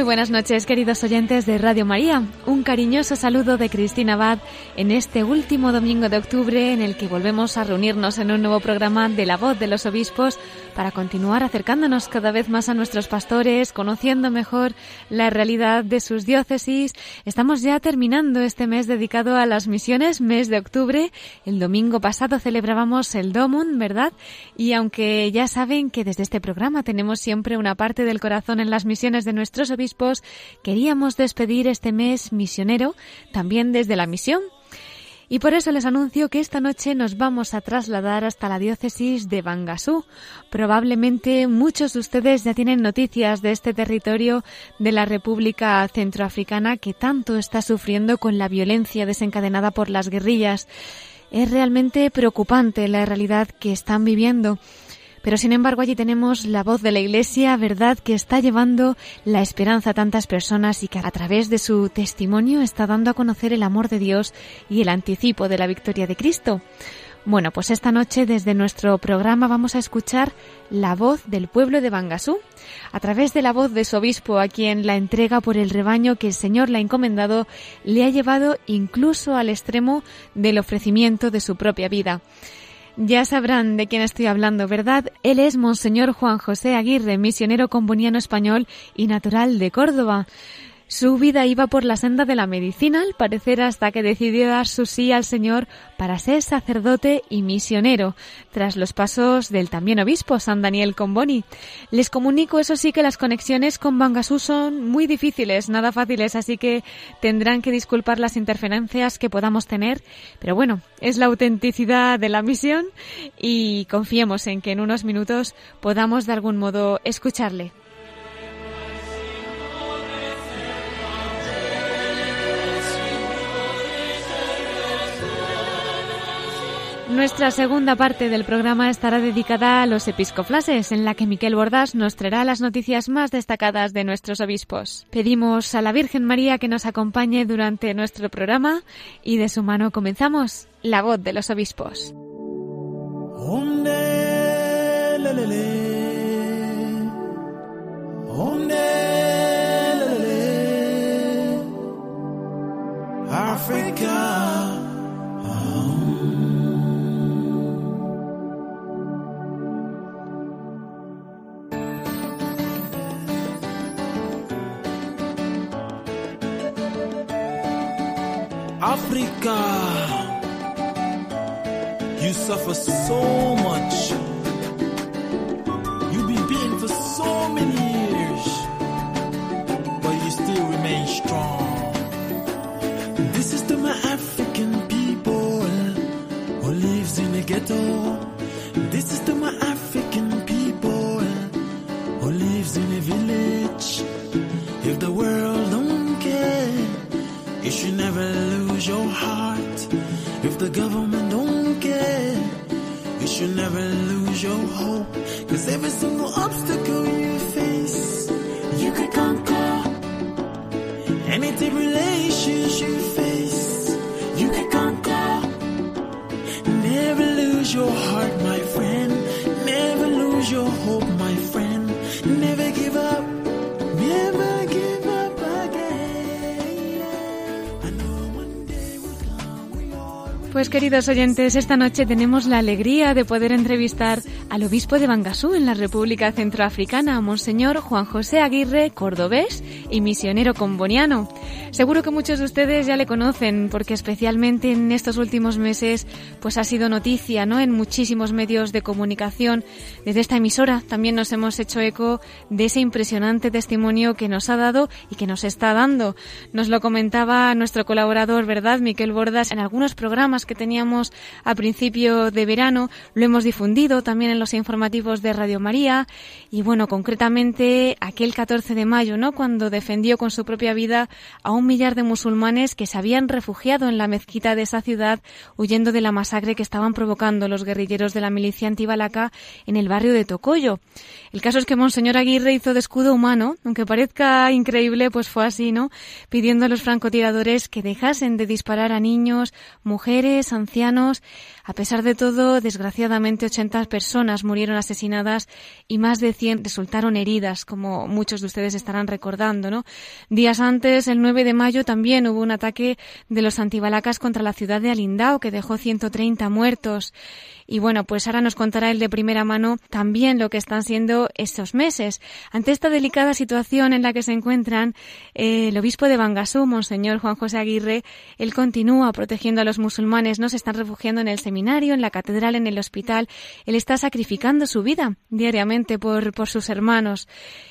Muy buenas noches, queridos oyentes de Radio María. Un cariñoso saludo de Cristina Abad en este último domingo de octubre en el que volvemos a reunirnos en un nuevo programa de La Voz de los Obispos para continuar acercándonos cada vez más a nuestros pastores, conociendo mejor la realidad de sus diócesis. Estamos ya terminando este mes dedicado a las misiones, mes de octubre. El domingo pasado celebrábamos el Domun, ¿verdad? Y aunque ya saben que desde este programa tenemos siempre una parte del corazón en las misiones de nuestros obispos, queríamos despedir este mes misionero también desde la misión. Y por eso les anuncio que esta noche nos vamos a trasladar hasta la diócesis de Bangasú. Probablemente muchos de ustedes ya tienen noticias de este territorio de la República Centroafricana que tanto está sufriendo con la violencia desencadenada por las guerrillas. Es realmente preocupante la realidad que están viviendo. Pero sin embargo allí tenemos la voz de la Iglesia, verdad, que está llevando la esperanza a tantas personas y que a través de su testimonio está dando a conocer el amor de Dios y el anticipo de la victoria de Cristo. Bueno, pues esta noche desde nuestro programa vamos a escuchar la voz del pueblo de Bangasú, a través de la voz de su obispo, a quien la entrega por el rebaño que el Señor le ha encomendado, le ha llevado incluso al extremo del ofrecimiento de su propia vida. Ya sabrán de quién estoy hablando, ¿verdad? Él es Monseñor Juan José Aguirre, misionero comboniano español y natural de Córdoba. Su vida iba por la senda de la medicina, al parecer hasta que decidió dar su sí al Señor para ser sacerdote y misionero, tras los pasos del también obispo San Daniel Comboni. Les comunico, eso sí, que las conexiones con Bangasú son muy difíciles, nada fáciles, así que tendrán que disculpar las interferencias que podamos tener, pero bueno, es la autenticidad de la misión y confiemos en que en unos minutos podamos de algún modo escucharle. Nuestra segunda parte del programa estará dedicada a los episcoflases, en la que Miquel Bordas nos traerá las noticias más destacadas de nuestros obispos. Pedimos a la Virgen María que nos acompañe durante nuestro programa y de su mano comenzamos La voz de los obispos. Queridos oyentes, esta noche tenemos la alegría de poder entrevistar al obispo de Bangasú en la República Centroafricana, Monseñor Juan José Aguirre, cordobés y misionero comboniano. Seguro que muchos de ustedes ya le conocen porque especialmente en estos últimos meses pues ha sido noticia, ¿no? En muchísimos medios de comunicación. Desde esta emisora también nos hemos hecho eco de ese impresionante testimonio que nos ha dado y que nos está dando. Nos lo comentaba nuestro colaborador, ¿verdad? Miquel Bordas en algunos programas que teníamos a principio de verano, lo hemos difundido también en los informativos de Radio María y bueno, concretamente aquel 14 de mayo, ¿no? Cuando defendió con su propia vida a un millar de musulmanes que se habían refugiado en la mezquita de esa ciudad huyendo de la masacre que estaban provocando los guerrilleros de la milicia antibalaca en el barrio de Tocoyo. El caso es que Monseñor Aguirre hizo de escudo humano, aunque parezca increíble, pues fue así, ¿no? Pidiendo a los francotiradores que dejasen de disparar a niños, mujeres, ancianos. A pesar de todo, desgraciadamente 80 personas murieron asesinadas y más de 100 resultaron heridas, como muchos de ustedes estarán recordando, ¿no? Días antes, el 9 de mayo, también hubo un ataque de los antibalacas contra la ciudad de Alindao que dejó 130 muertos. Y bueno, pues ahora nos contará él de primera mano también lo que están siendo estos meses. Ante esta delicada situación en la que se encuentran, eh, el obispo de Bangasú, Monseñor Juan José Aguirre, él continúa protegiendo a los musulmanes, no se están refugiando en el seminario, en la catedral, en el hospital. Él está sacrificando su vida diariamente por, por sus hermanos.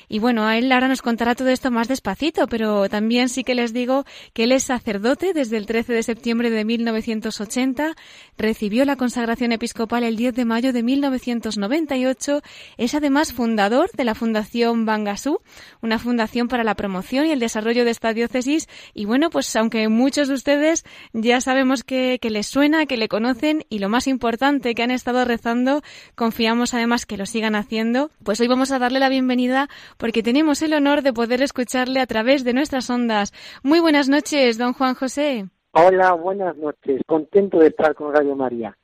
Y bueno, a él ahora nos contará todo esto más despacito, pero también sí que les digo que él es sacerdote desde el 13 de septiembre de 1980, recibió la consagración episcopal el 10 de mayo de 1998. Es además fundador de la Fundación Bangasú, una fundación para la promoción y el desarrollo de esta diócesis. Y bueno, pues aunque muchos de ustedes ya sabemos que, que les suena, que le conocen y lo más importante que han estado rezando, confiamos además que lo sigan haciendo. Pues hoy vamos a darle la bienvenida porque tenemos el honor de poder escucharle a través de nuestras ondas. Muy buenas noches, don Juan José. Hola, buenas noches. Contento de estar con Radio María.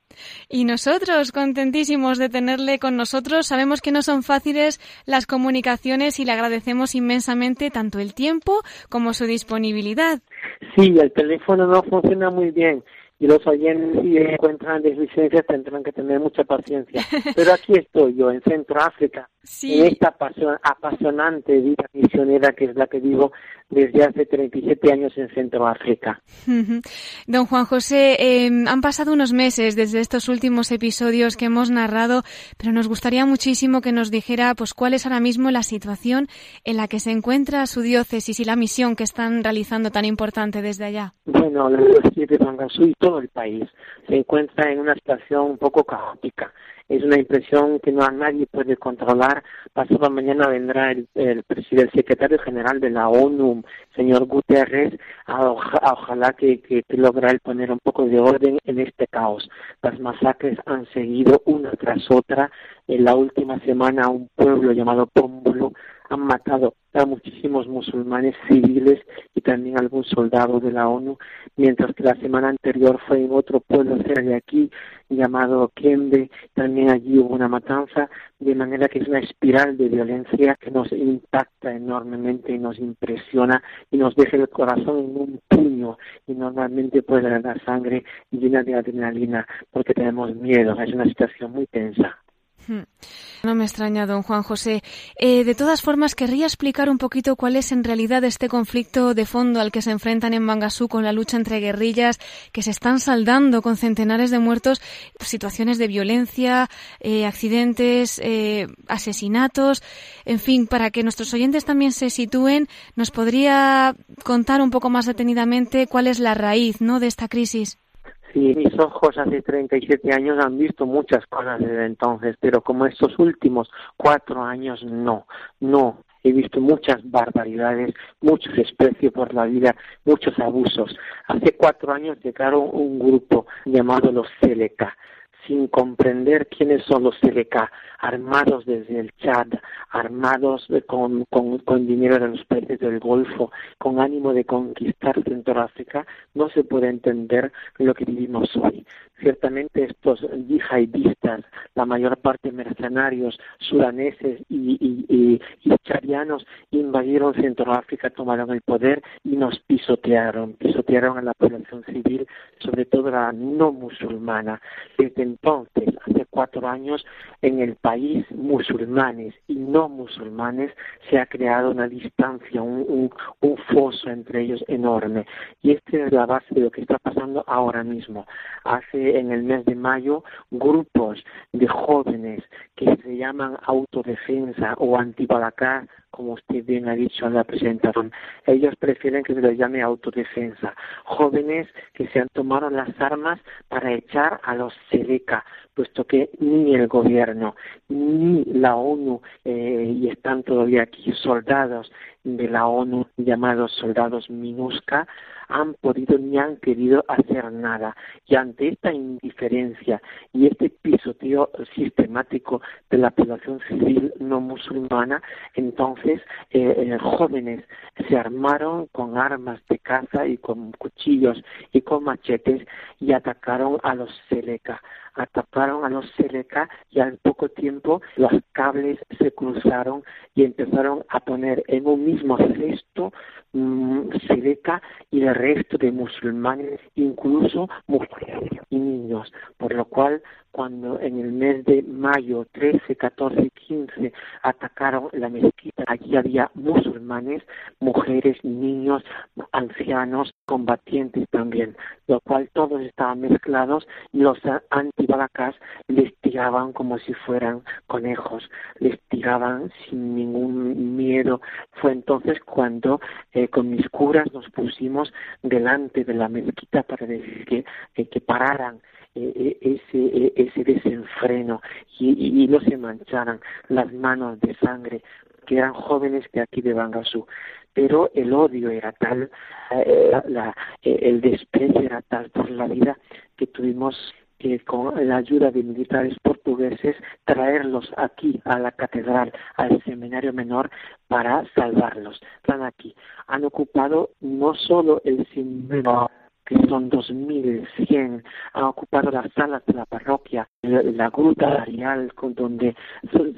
Y nosotros, contentísimos de tenerle con nosotros. Sabemos que no son fáciles las comunicaciones y le agradecemos inmensamente tanto el tiempo como su disponibilidad. Sí, el teléfono no funciona muy bien y los oyentes si encuentran deslicencias tendrán que tener mucha paciencia. Pero aquí estoy yo, en Centro África, Sí. en esta apasion- apasionante vida misionera que es la que vivo desde hace 37 años en Centro África. Ujú. Don Juan José, eh, han pasado unos meses desde estos últimos episodios que hemos narrado, pero nos gustaría muchísimo que nos dijera pues cuál es ahora mismo la situación en la que se encuentra su diócesis y la misión que están realizando tan importante desde allá. Bueno, la diócesis de Bangasú y todo el país se encuentra en una situación un poco caótica. Es una impresión que no a nadie puede controlar. Pasado mañana vendrá el, el, el secretario general de la ONU, señor Guterres, a, oja- a ojalá que, que, que logra él poner un poco de orden en este caos. Las masacres han seguido una tras otra. En la última semana un pueblo llamado Pómbolo han matado a muchísimos musulmanes civiles y también algún soldado de la ONU, mientras que la semana anterior fue en otro pueblo cerca de aquí llamado Kembe, también allí hubo una matanza, de manera que es una espiral de violencia que nos impacta enormemente y nos impresiona y nos deja el corazón en un puño y normalmente puede dar sangre llena de adrenalina porque tenemos miedo, es una situación muy tensa. No me extraña, don Juan José. Eh, de todas formas, querría explicar un poquito cuál es en realidad este conflicto de fondo al que se enfrentan en Bangasú con la lucha entre guerrillas que se están saldando con centenares de muertos, situaciones de violencia, eh, accidentes, eh, asesinatos, en fin, para que nuestros oyentes también se sitúen, ¿nos podría contar un poco más detenidamente cuál es la raíz ¿no? de esta crisis? Sí, mis ojos hace 37 años han visto muchas cosas desde entonces, pero como estos últimos cuatro años no, no. He visto muchas barbaridades, mucho desprecio por la vida, muchos abusos. Hace cuatro años llegaron un grupo llamado los CLK, sin comprender quiénes son los CLK, armados desde el Chad, armados con, con, con, dinero de los países del Golfo, con ánimo de conquistar Centroáfrica, no se puede entender lo que vivimos hoy. Ciertamente estos yihadistas, la mayor parte mercenarios sudaneses y, y, y, y invadieron Centroáfrica, tomaron el poder y nos pisotearon, pisotearon a la población civil, sobre todo la no musulmana. entonces, hace cuatro años, en el país, musulmanes y no musulmanes, se ha creado una distancia, un, un, foso entre ellos enorme. Y esta es la base de lo que está pasando ahora mismo. Hace en el mes de mayo grupos de jóvenes que se llaman autodefensa o antibalacá como usted bien ha dicho en la presentación. Ellos prefieren que se les llame autodefensa. Jóvenes que se han tomado las armas para echar a los Seleca, puesto que ni el gobierno, ni la ONU, eh, y están todavía aquí soldados de la ONU llamados soldados MINUSCA, han podido ni han querido hacer nada. Y ante esta indiferencia y este pisoteo sistemático de la población civil no musulmana, entonces eh, eh, jóvenes se armaron con armas de caza y con cuchillos y con machetes y atacaron a los Seleca atacaron a los Seleca y al poco tiempo los cables se cruzaron y empezaron a poner en un mismo cesto mmm, Seleca y el resto de musulmanes, incluso mujeres y niños, por lo cual cuando en el mes de mayo 13, 14 15 atacaron la mezquita, allí había musulmanes, mujeres, niños, ancianos, combatientes también, lo cual todos estaban mezclados y los antibalacás les tiraban como si fueran conejos, les tiraban sin ningún miedo. Fue entonces cuando eh, con mis curas nos pusimos delante de la mezquita para decir que, que pararan eh, eh, ese, eh, ese desenfreno y, y, no se mancharan las manos de sangre que eran jóvenes de aquí de Bangasú pero el odio era tal, la, el desprecio era tal por la vida que tuvimos que con la ayuda de militares portugueses traerlos aquí a la catedral, al seminario menor para salvarlos. Están aquí. Han ocupado no solo el que son 2.100, han ocupado las salas de la parroquia, la gruta real con donde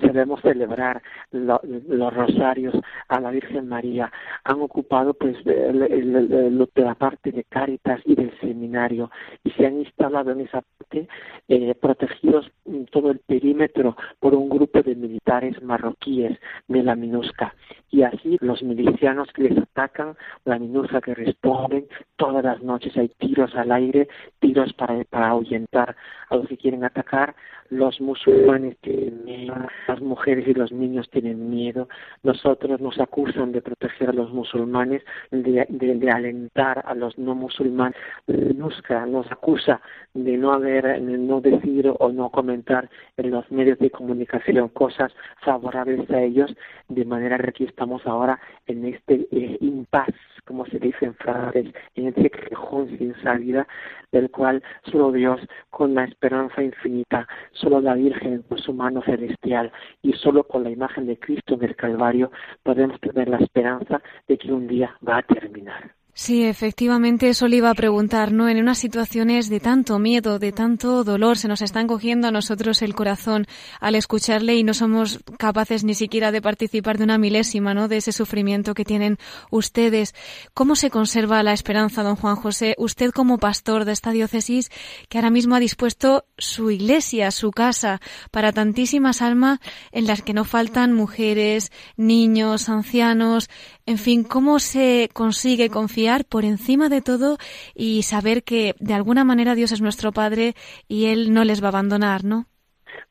debemos celebrar los rosarios a la Virgen María, han ocupado pues la parte de Cáritas y del seminario y se han instalado en esa parte eh, protegidos todo el perímetro por un grupo de militares marroquíes de la MINUSCA. Y así los milicianos que les atacan, la MINUSCA que responden todas las noches hay tiros al aire, tiros para, para ahuyentar a los que quieren atacar, los musulmanes tienen miedo, las mujeres y los niños tienen miedo, nosotros nos acusan de proteger a los musulmanes, de, de, alentar a los no musulmanes, nos acusa de no haber, no decir o no comentar en los medios de comunicación cosas favorables a ellos, de manera que aquí estamos ahora en este eh, impasse como se dice en francés, en ese cajón sin salida, del cual solo Dios, con la esperanza infinita, solo la Virgen con su mano celestial y solo con la imagen de Cristo en el Calvario podemos tener la esperanza de que un día va a terminar. Sí, efectivamente, eso le iba a preguntar, ¿no? En unas situaciones de tanto miedo, de tanto dolor, se nos está encogiendo a nosotros el corazón al escucharle y no somos capaces ni siquiera de participar de una milésima, ¿no? De ese sufrimiento que tienen ustedes. ¿Cómo se conserva la esperanza, don Juan José? Usted como pastor de esta diócesis que ahora mismo ha dispuesto su iglesia, su casa, para tantísimas almas en las que no faltan mujeres, niños, ancianos, en fin, ¿cómo se consigue confiar por encima de todo y saber que de alguna manera Dios es nuestro Padre y Él no les va a abandonar, ¿no?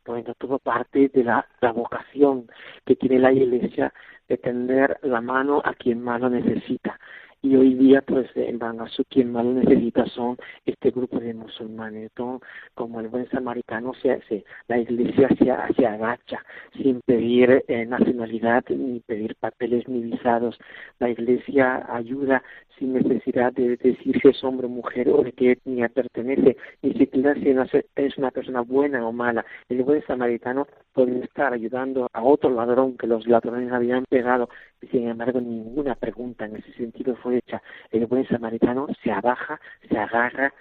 Bueno, todo parte de la, vocación que tiene la Iglesia de tender la mano a quien más lo necesita y hoy día pues en Bangasú quien más lo necesita son este grupo de musulmanes entonces como el buen samaritano se hace la iglesia se, se agacha sin pedir eh, nacionalidad ni pedir papeles ni visados. La iglesia ayuda sin necesidad de decir si es hombre o mujer o de qué etnia pertenece, ni siquiera si es una persona buena o mala. El buen samaritano puede estar ayudando a otro ladrón que los ladrones habían pegado, y sin embargo ninguna pregunta en ese sentido fue hecha. El buen samaritano se abaja, se agarra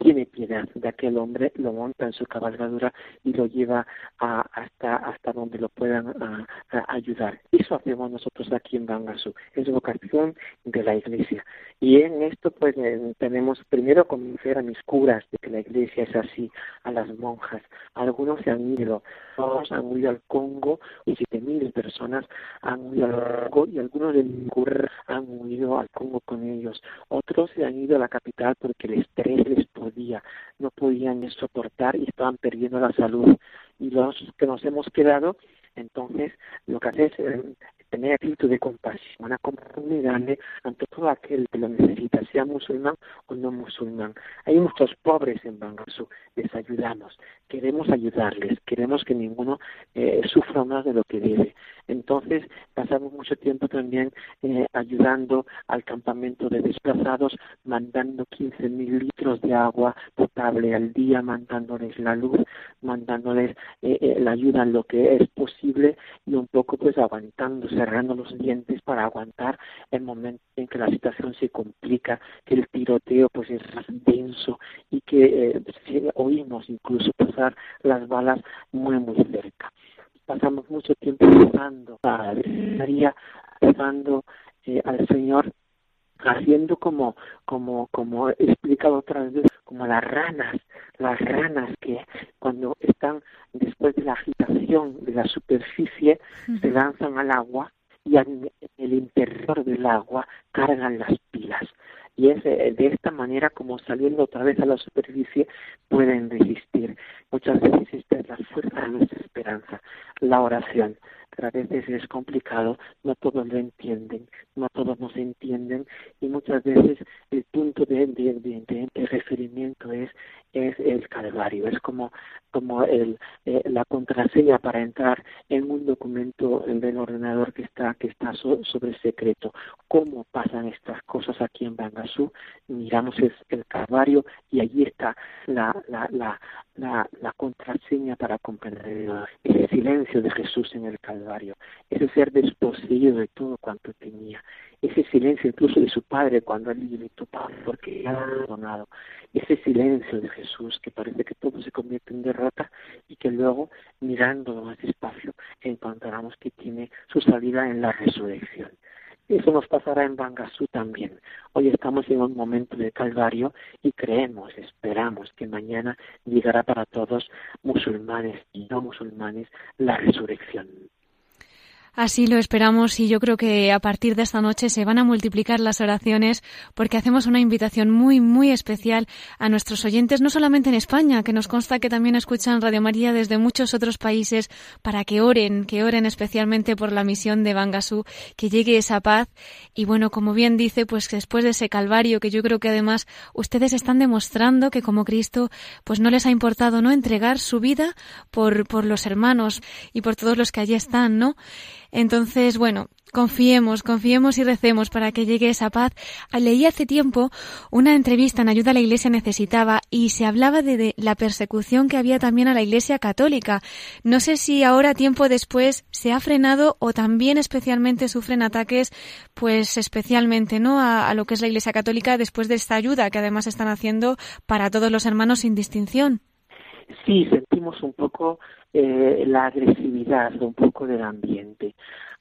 tiene piedad de aquel hombre, lo monta en su cabalgadura y lo lleva a, hasta, hasta donde lo puedan ayudar. Eso hacemos nosotros aquí en Bangasú, es vocación de la iglesia. Y en esto pues eh, tenemos primero convencer a mis curas de que la iglesia es así, a las monjas. Algunos se han ido, todos han ido al Congo y siete mil personas han ido al Congo y algunos de mis curas han ido al Congo con ellos. Otros se han ido a la capital porque el estrés les podía, no podían soportar y estaban perdiendo la salud. Y los que nos hemos quedado, entonces lo que hace es eh, tener espíritu de compasión, una compasión grande ante todo aquel que lo necesita, sea musulmán o no musulmán. Hay muchos pobres en Bangasú, les ayudamos, queremos ayudarles, queremos que ninguno eh, sufra más de lo que debe. Entonces, pasamos mucho tiempo también eh, ayudando al campamento de desplazados, mandando 15.000 litros de agua potable al día, mandándoles la luz, mandándoles eh, la ayuda en lo que es posible y un poco pues aguantándose cerrando los dientes para aguantar el momento en que la situación se complica, que el tiroteo pues es denso y que eh, oímos incluso pasar las balas muy muy cerca. Pasamos mucho tiempo rezando a María, rezando eh, al Señor haciendo como como como he explicado otras veces como las ranas las ranas que cuando están después de la agitación de la superficie se lanzan al agua y en el interior del agua cargan las pilas. Y es de esta manera como saliendo otra vez a la superficie pueden resistir. Muchas veces esta es la fuerza de nuestra esperanza, la oración pero a veces es complicado, no todos lo entienden, no todos nos entienden y muchas veces el punto de, de, referimiento es, es el calvario, es como, como el, eh, la contraseña para entrar en un documento del ordenador que está, que está sobre secreto. ¿Cómo pasan estas cosas aquí en Bangasú? Miramos el, el calvario y allí está la, la, la, la, la contraseña para comprender ese silencio de Jesús en el Calvario, ese ser desposeído de todo cuanto tenía, ese silencio incluso de su padre cuando él gritó Padre porque ha abandonado, ese silencio de Jesús que parece que todo se convierte en derrota y que luego mirándolo más despacio encontramos que tiene su salida en la resurrección. Eso nos pasará en Bangasú también. Hoy estamos en un momento de calvario y creemos, esperamos que mañana llegará para todos, musulmanes y no musulmanes, la resurrección. Así lo esperamos y yo creo que a partir de esta noche se van a multiplicar las oraciones porque hacemos una invitación muy, muy especial a nuestros oyentes, no solamente en España, que nos consta que también escuchan Radio María desde muchos otros países para que oren, que oren especialmente por la misión de Bangasú, que llegue esa paz. Y bueno, como bien dice, pues después de ese calvario que yo creo que además ustedes están demostrando que como Cristo, pues no les ha importado no entregar su vida por, por los hermanos y por todos los que allí están, ¿no? Entonces, bueno, confiemos, confiemos y recemos para que llegue esa paz. Leí hace tiempo una entrevista en Ayuda a la Iglesia Necesitaba y se hablaba de, la persecución que había también a la Iglesia Católica. No sé si ahora, tiempo después, se ha frenado o también especialmente sufren ataques, pues especialmente, ¿no? A, a lo que es la Iglesia Católica después de esta ayuda que además están haciendo para todos los hermanos sin distinción. Sí, sentimos un poco eh, la agresividad un poco del ambiente.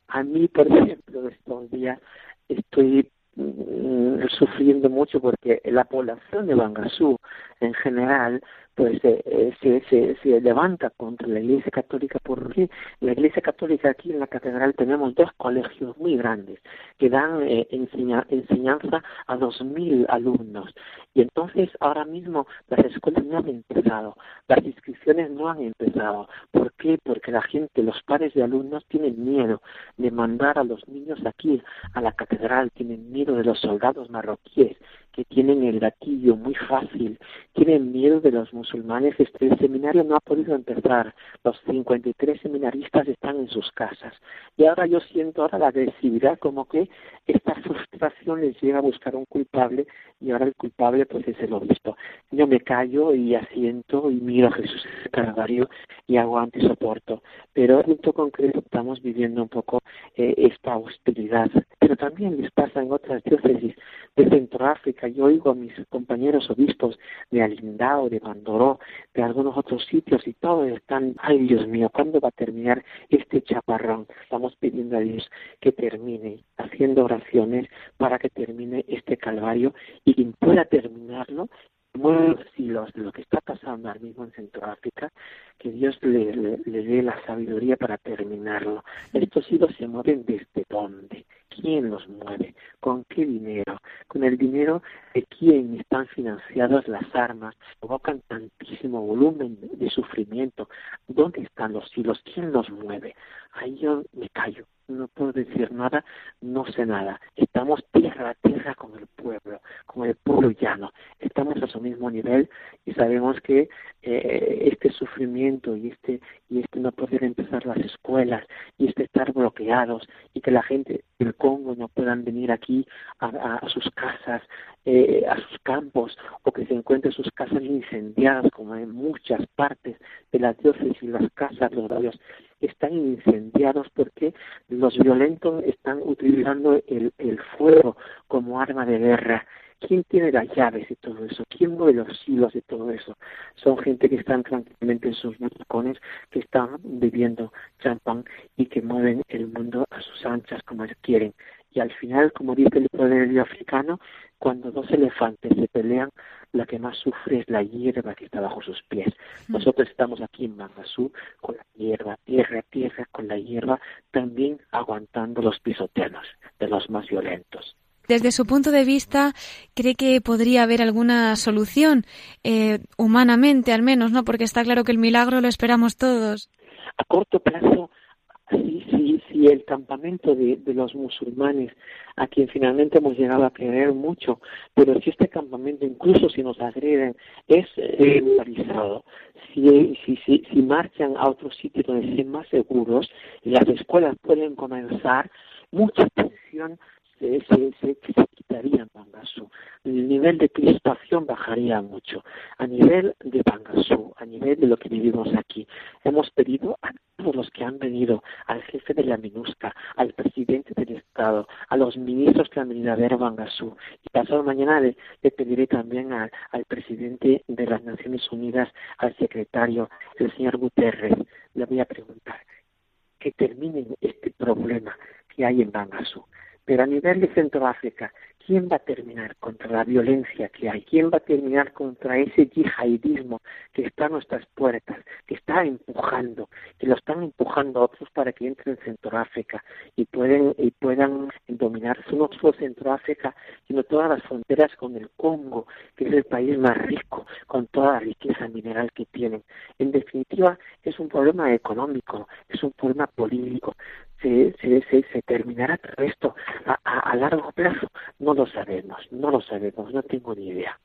A mí, por ejemplo, estos días estoy mm, sufriendo mucho porque la población de Bangasú en general pues eh, eh, se, se, se, levanta contra la Iglesia Católica porque la Iglesia Católica aquí en la catedral tenemos dos colegios muy grandes que dan eh, enseñanza a dos mil alumnos y entonces ahora mismo las escuelas no han empezado, las inscripciones no han empezado. ¿Por qué? Porque la gente, los padres de alumnos tienen miedo de mandar a los niños aquí a la catedral, tienen miedo de los soldados marroquíes que tienen el gatillo muy fácil, tienen miedo de los musulmanes. Este, seminario no ha podido empezar, los 53 seminaristas están en sus casas. Y ahora yo siento ahora la agresividad, como que esta frustración les llega a buscar un culpable y ahora el culpable pues es el obispo. Yo me callo y asiento y miro a Jesús Calvario y aguanto y soporto. Pero en esto concreto estamos viviendo un poco eh, esta hostilidad. Pero también les pasa en otras diócesis de Centroáfrica Yo oigo a mis compañeros obispos de Alindao, de Bandoró, de algunos otros sitios y todos están, ay Dios mío, ¿cuándo va a terminar este chaparrón? Estamos pidiendo a Dios que termine, haciendo oraciones para que termine este calvario y quien pueda terminarlo, mueve los hilos de lo que está pasando ahora mismo en Centroáfrica, que Dios le, le, le dé la sabiduría para terminarlo. Estos hilos se mueven desde dónde, quién los mueve, con qué dinero, con el dinero de quién están financiadas las armas, provocan tantísimo volumen de sufrimiento, dónde están los hilos, quién los mueve. Ahí yo me callo, no puedo decir nada, no sé nada. Estamos tierra a tierra con el pueblo, con el pueblo llano. Estamos a su mismo nivel y sabemos que eh, este sufrimiento y este y este no poder empezar las escuelas y este estar bloqueados y que la gente del Congo no puedan venir aquí a, sus casas, eh, a sus campos o que se encuentren sus casas incendiadas como en muchas partes de las diócesis y las casas, los barrios están incendiados porque los violentos están utilizando el, el fuego como arma de guerra. ¿Quién tiene las llaves de todo eso? ¿Quién mueve los hilos de todo eso? Son gente que están tranquilamente en sus balcones, que están bebiendo champán y que mueven el mundo a sus anchas como quieren. Y al final, como dice el proverbio africano, cuando dos elefantes se pelean, la que más sufre es la hierba que está bajo sus pies. Nosotros estamos aquí en Mangasú con la hierba, tierra, tierra, con la hierba, también aguantando los pisoteanos de los más violentos. Desde su punto de vista, ¿cree que podría haber alguna solución, eh, humanamente al menos, no? Porque está claro que el milagro lo esperamos todos. A corto plazo, sí, sí, sí, el campamento de, de, los musulmanes, a quien finalmente hemos llegado a querer mucho, pero si este campamento, incluso si nos agreden, es regularizado, si, si, si, si marchan a otros sitios donde estén más seguros y las escuelas pueden comenzar, mucha tensión se, se, se, se quitaría en. El nivel de crispación bajaría mucho. A nivel de Bangasú, a nivel de lo que vivimos aquí, hemos pedido a todos los que han venido, al jefe de la MINUSCA, al presidente del Estado, a los ministros que han venido a ver a Bangasú. Y pasado mañana le, le pediré también a, al presidente de las Naciones Unidas, al secretario, el señor Guterres, le voy a preguntar que terminen este problema que hay en Bangasú. Pero a nivel de Centroáfrica, ¿quién va a terminar contra la violencia que hay? ¿Quién va a terminar contra ese yihadismo que está a nuestras puertas, que está empujando, que lo están empujando a otros para que entren en Centroáfrica y, pueden, y puedan dominar no solo Centroáfrica, sino todas las fronteras con el Congo, que es el país más rico, con toda la riqueza mineral que tienen? En definitiva, es un problema económico, es un problema político, se, se, se, se terminará todo esto a, largo plazo? Lo sabemos, no lo sabemos, no tengo ni idea.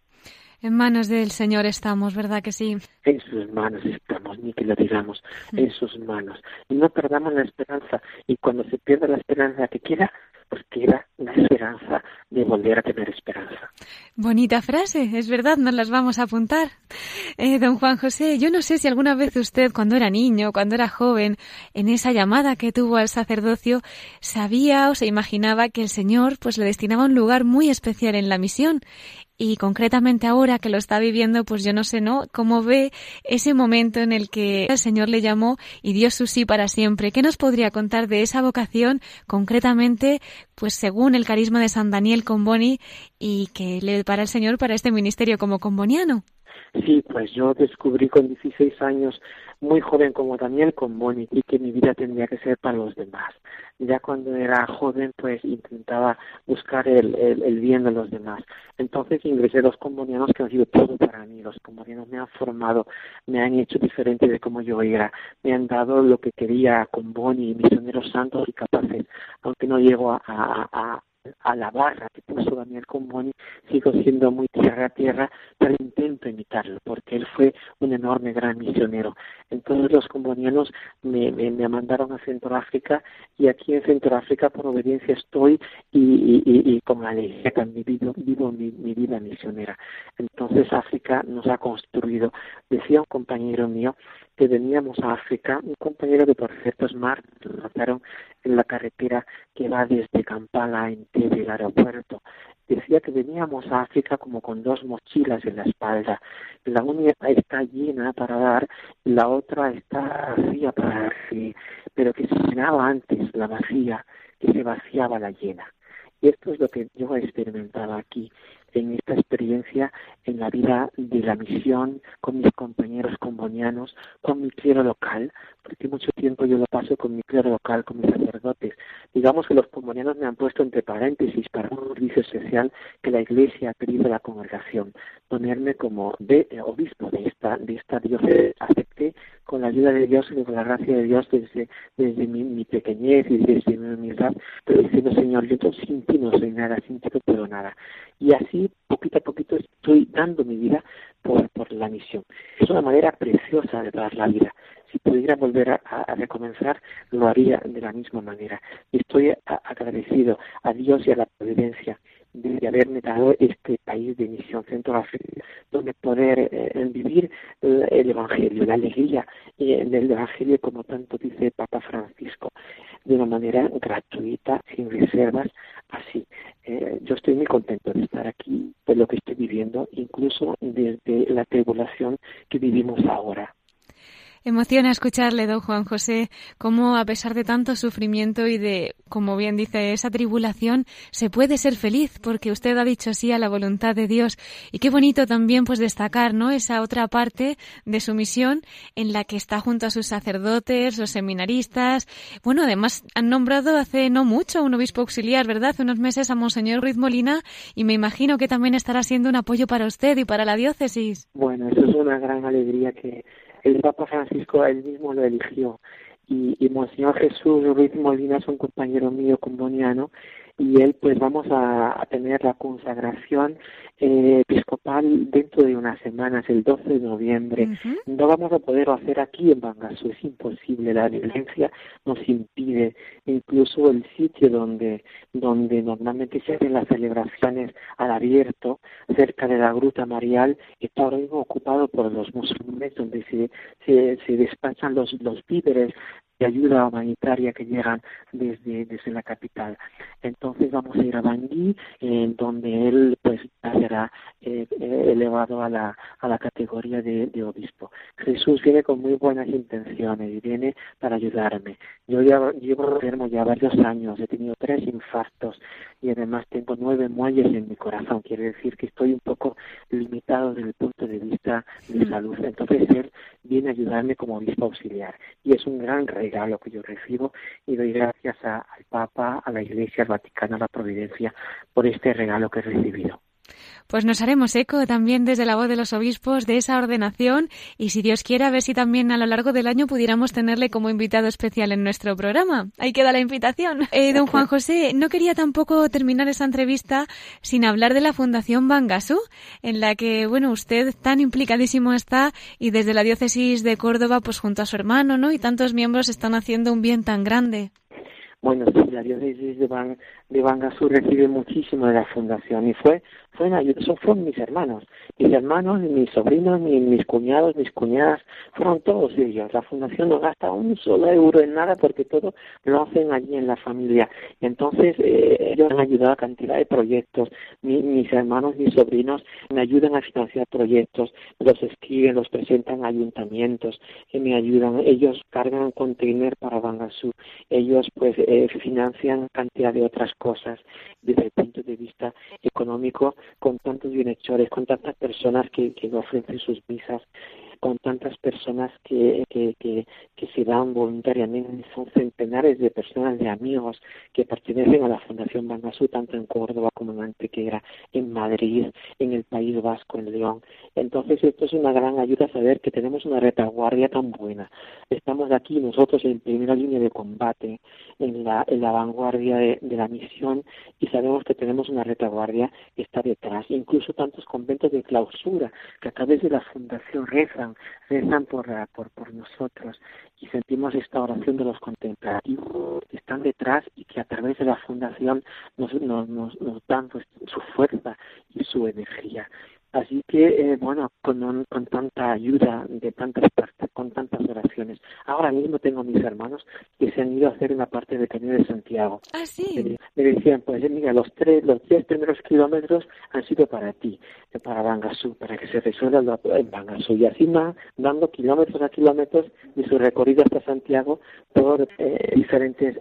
En manos del Señor estamos, ¿verdad que sí? En sus manos estamos, ni que lo digamos, en sus manos. Y no perdamos la esperanza. Y cuando se pierda la esperanza que quiera, pues queda la esperanza de volver a tener esperanza. Bonita frase, es verdad, nos las vamos a apuntar. Eh, don Juan José, yo no sé si alguna vez usted, cuando era niño, cuando era joven, en esa llamada que tuvo al sacerdocio, sabía o se imaginaba que el Señor pues le destinaba un lugar muy especial en la misión. Y concretamente ahora que lo está viviendo, pues yo no sé, ¿no? ¿Cómo ve ese momento en el que el Señor le llamó y dio su sí para siempre? ¿Qué nos podría contar de esa vocación concretamente, pues según el carisma de San Daniel Comboni y que le depara el Señor para este ministerio como comboniano? Sí, pues yo descubrí con 16 años, muy joven como Daniel Comboni, y que mi vida tendría que ser para los demás. Ya cuando era joven, pues intentaba buscar el, el, el bien de los demás. Entonces ingresé a los combonianos que han sido todo para mí. Los combonianos me han formado, me han hecho diferente de como yo era, me han dado lo que quería Comboni, misioneros santos y capaces, aunque no llego a a la barra que puso Daniel Comboni, sigo siendo muy tierra a tierra, pero intento imitarlo, porque él fue un enorme gran misionero. Entonces los combonianos me, me, me mandaron a Centroáfrica y aquí en Centroáfrica por obediencia estoy y, y, y, y con alegría también vivo, vivo mi, mi, vida misionera. Entonces África nos ha construido. Decía un compañero mío que veníamos a África, un compañero de por cierto es Mar, lo mataron en la carretera que va desde Kampala a Entebbe, el aeropuerto, decía que veníamos a África como con dos mochilas en la espalda. La una está llena para dar, la otra está vacía para dar, pero que se llenaba antes la vacía, que se vaciaba la llena. Y esto es lo que yo he experimentado aquí en esta experiencia en la vida de la misión con mis compañeros combonianos, con mi clero local, porque mucho tiempo yo lo paso con mi clero local, con mis sacerdotes. Digamos que los combonianos me han puesto entre paréntesis para un servicio especial que la Iglesia ha pedido a la congregación, ponerme como de, eh, obispo de esta, de esta diócesis. Acepté con la ayuda de Dios y con la gracia de Dios desde, desde mi, pequeñez y desde mi humildad, pero diciendo, Señor, yo sin ti no soy nada, sin ti no puedo nada. Y así, poquito a poquito, estoy dando mi vida por, por la misión. Es una manera preciosa de dar la vida. Si pudiera volver a, recomenzar, lo haría de la misma manera. Estoy agradecido a Dios y a la providencia de haberme dado este país de misión Centro donde poder eh, vivir el Evangelio, la alegría del Evangelio, como tanto dice Papa Francisco, de una manera gratuita, sin reservas, así. Eh, yo estoy muy contento de estar aquí, por lo que estoy viviendo, incluso desde la tribulación que vivimos ahora. Emociona escucharle, don Juan José, cómo a pesar de tanto sufrimiento y de, como bien dice, esa tribulación, se puede ser feliz, porque usted ha dicho sí a la voluntad de Dios. Y qué bonito también, pues, destacar, ¿no? Esa otra parte de su misión en la que está junto a sus sacerdotes, los seminaristas. Bueno, además han nombrado hace no mucho un obispo auxiliar, ¿verdad? Unos meses a Monseñor Ruiz Molina, y me imagino que también estará siendo un apoyo para usted y para la diócesis. Bueno, eso es una gran alegría que el Papa Francisco él mismo lo eligió. Y, Monseñor Jesús Ruiz Molina es un compañero mío comboniano y él pues vamos a, tener la consagración eh, episcopal dentro de unas semanas, el 12 de noviembre. No vamos a poder hacer aquí en Bangasú, es imposible, la violencia nos impide, incluso el sitio donde, donde normalmente se hacen las celebraciones al abierto, cerca de la Gruta Marial, está ahora mismo ocupado por los musulmanes, donde se, se, se despachan los, los víveres de ayuda humanitaria que llegan desde, desde la capital. Entonces vamos a ir a Bangui, en donde él pues será eh, eh, elevado a la, a la categoría de, de, obispo. Jesús viene con muy buenas intenciones y viene para ayudarme. Yo ya llevo enfermo ya varios años, he tenido tres infartos y además tengo nueve muelles en mi corazón. Quiere decir que estoy un poco limitado desde el punto de vista de salud. Entonces él viene a ayudarme como obispo auxiliar y es un gran regalo que yo recibo y doy gracias al Papa, a la Iglesia, al Vaticano, a la Providencia por este regalo que he recibido. Pues nos haremos eco también desde la voz de los obispos de esa ordenación y si Dios quiere a ver si también a lo largo del año pudiéramos tenerle como invitado especial en nuestro programa. Ahí queda la invitación. Eh, don Juan José, no quería tampoco terminar esa entrevista sin hablar de la Fundación Bangasú, en la que, bueno, usted tan implicadísimo está y desde la diócesis de Córdoba, pues junto a su hermano, ¿no? Y tantos miembros están haciendo un bien tan grande. Bueno, sí, la diócesis de, Ban, de Bangasú recibe muchísimo de la fundación y fue fue eso fueron mis hermanos, mis hermanos, mis sobrinos, mis, mis, cuñados, mis cuñadas, fueron todos ellos. La fundación no gasta un solo euro en nada porque todo lo hacen allí en la familia. Entonces eh, ellos han ayudado a cantidad de proyectos. mis hermanos, mis sobrinos me ayudan a financiar proyectos, los escriben, los presentan a ayuntamientos, que me ayudan. Ellos cargan container para Bangasú. Ellos pues eh, financian cantidad de otras cosas desde el punto de vista económico con tantos bienhechores, con tantas personas que, que ofrecen sus misas con tantas personas que, que, que, se dan voluntariamente. Son centenares de personas, de amigos que pertenecen a la Fundación Bangasú, tanto en Córdoba como en Antequera, en Madrid, en el País Vasco, en León. Entonces, esto es una gran ayuda saber que tenemos una retaguardia tan buena. Estamos aquí nosotros en primera línea de combate, en la, en la vanguardia de, la misión, y sabemos que tenemos una retaguardia que está detrás. Incluso tantos conventos de clausura que a través de la Fundación rezan rezan, por, ah, por, por nosotros y sentimos esta oración de los contemplativos que están detrás y que a través de la fundación nos, nos, nos, dan pues, su fuerza y su energía. Así que, eh, bueno, con, con tanta ayuda de tantas partes, con tantas oraciones. Ahora mismo tengo mis hermanos que se han ido a hacer una parte del Camino de Santiago. Ah, sí. Me, decían, pues mira, los tres, los diez primeros kilómetros han sido para ti, eh, para Bangasú, para que se resuelva en Bangasú. Y así más, dando kilómetros a kilómetros de su recorrido hasta Santiago por eh, diferentes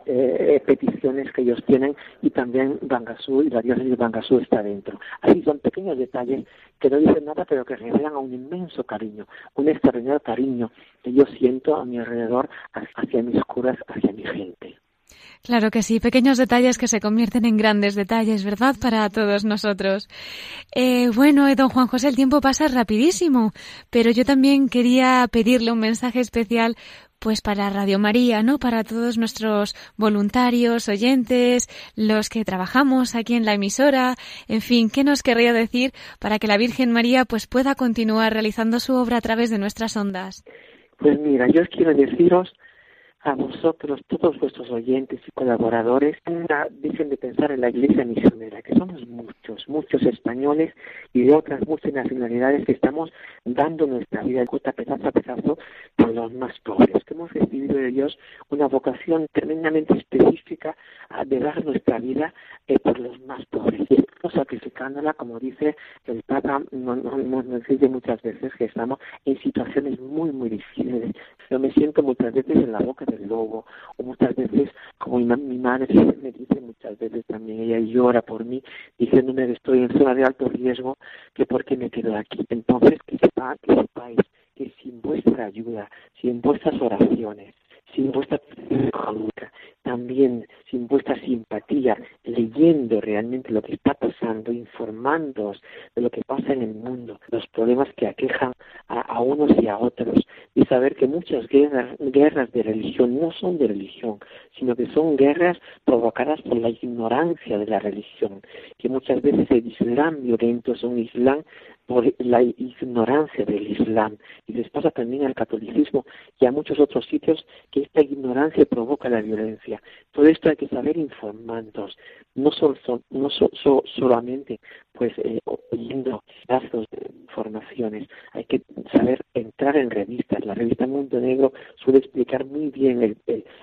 peticiones que ellos tienen y también Bangasú y la diócesis de Bangasú está dentro. Así son pequeños detalles que no dicen nada, pero que revelan un inmenso cariño, un extraordinario cariño que yo siento a mi alrededor hacia mis curas, hacia mi gente. Claro que sí, pequeños detalles que se convierten en grandes detalles, ¿verdad? Para todos nosotros. Eh, bueno, eh, don Juan José, el tiempo pasa rapidísimo, pero yo también quería pedirle un mensaje especial pues para Radio María, ¿no? Para todos nuestros voluntarios, oyentes, los que trabajamos aquí en la emisora, en fin, ¿qué nos querría decir para que la Virgen María pues pueda continuar realizando su obra a través de nuestras ondas? Pues mira, yo quiero deciros a vosotros, todos vuestros oyentes y colaboradores, dejen de pensar en la iglesia misionera, que somos muchos, muchos españoles y de otras muchas nacionalidades que estamos dando nuestra vida cuota pedazo a pedazo por los más pobres, que hemos recibido de Dios una vocación tremendamente específica de dar nuestra vida eh, por los más pobres. Y estamos sacrificándola, como dice el Papa, nos dice muchas veces que estamos en situaciones muy, muy difíciles. Yo me siento muchas veces en la boca el lobo, o muchas veces, como mi, madre me dice muchas veces también, ella llora por mí, diciéndome que estoy en zona de alto riesgo, que por qué me quedo aquí. Entonces, que, sepa, que sepáis que sin vuestra ayuda, sin vuestras oraciones, sin vuestra también sin vuestra simpatía, leyendo realmente lo que está pasando, informándoos de lo que pasa en el mundo, los problemas que aquejan a, unos y a otros, y saber que muchas guerras, guerras de religión no son de religión, sino que son guerras provocadas por la ignorancia de la religión, que muchas veces se dicen violentos en Islam por la ignorancia del Islam. Y les pasa también al catolicismo y a muchos otros sitios que esta ignorancia provoca la violencia. Todo esto hay que saber informándonos, no, solo, no solamente pues eh, oyendo pedazos de informaciones, hay que saber entrar en revistas. La revista Mundo Negro suele explicar muy bien el,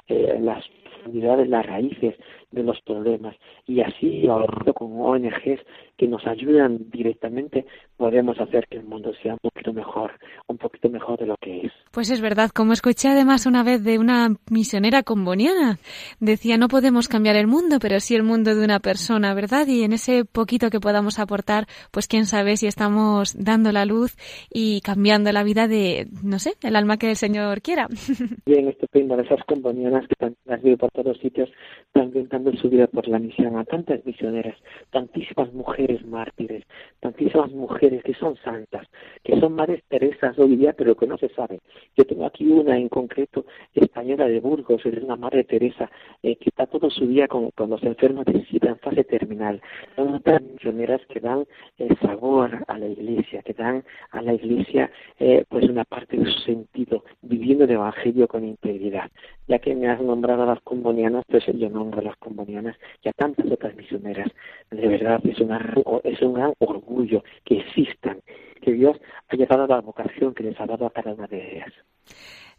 eh, las profundidades, las raíces de los problemas y así con ONGs que nos ayudan directamente podemos hacer que el mundo sea un poquito mejor, un poquito mejor de lo que es. Pues es verdad, como escuché además una vez de una misionera comboniana, decía no podemos cambiar el mundo, pero sí el mundo de una persona, ¿verdad? Y en ese poquito que podamos aportar, pues quién sabe si estamos dando la luz y cambiando la vida de, no sé, el alma que el Señor quiera. Bien, estupendo, esas combonianas que las veo por todos sitios, también dando su vida por la misión a tantas misioneras, tantísimas mujeres mártires, tantísimas mujeres que son santas, que son madres Teresas hoy día, pero que no se sabe. Yo tengo aquí una en concreto, española de Burgos, es una madre Teresa, eh, que está todo su día con, los enfermos de SIDA en fase terminal. Son otras misioneras que dan el sabor a la iglesia, que dan a la iglesia eh, pues una parte de su sentido, viviendo el evangelio con integridad. Ya que me has nombrado a las combonianas, pues yo nombro a las combonianas y a tantas otras misioneras. De verdad es, una, es un gran orgullo que existan, que Dios haya dado la vocación que les ha dado a cada una de ellas.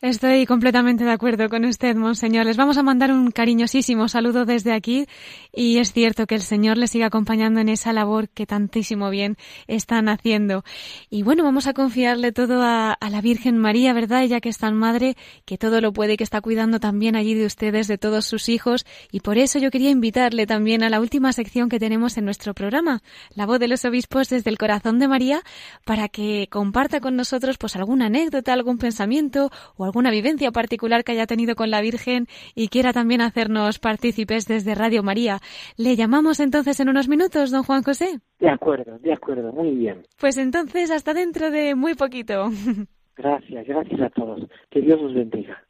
Estoy completamente de acuerdo con usted, Monseñor. Les vamos a mandar un cariñosísimo saludo desde aquí y es cierto que el Señor les siga acompañando en esa labor que tantísimo bien están haciendo. Y bueno, vamos a confiarle todo a, la Virgen María, ¿verdad? Ella que es tan madre, que todo lo puede que está cuidando también allí de ustedes, de todos sus hijos. Y por eso yo quería invitarle también a la última sección que tenemos en nuestro programa, La voz de los obispos desde el corazón de María, para que comparta con nosotros pues alguna anécdota, algún pensamiento o alguna vivencia particular que haya tenido con la Virgen y quiera también hacernos partícipes desde Radio María. Le llamamos entonces en unos minutos, don Juan José. De acuerdo, de acuerdo, muy bien. Pues entonces hasta dentro de muy poquito. Gracias, gracias a todos. Que Dios los bendiga.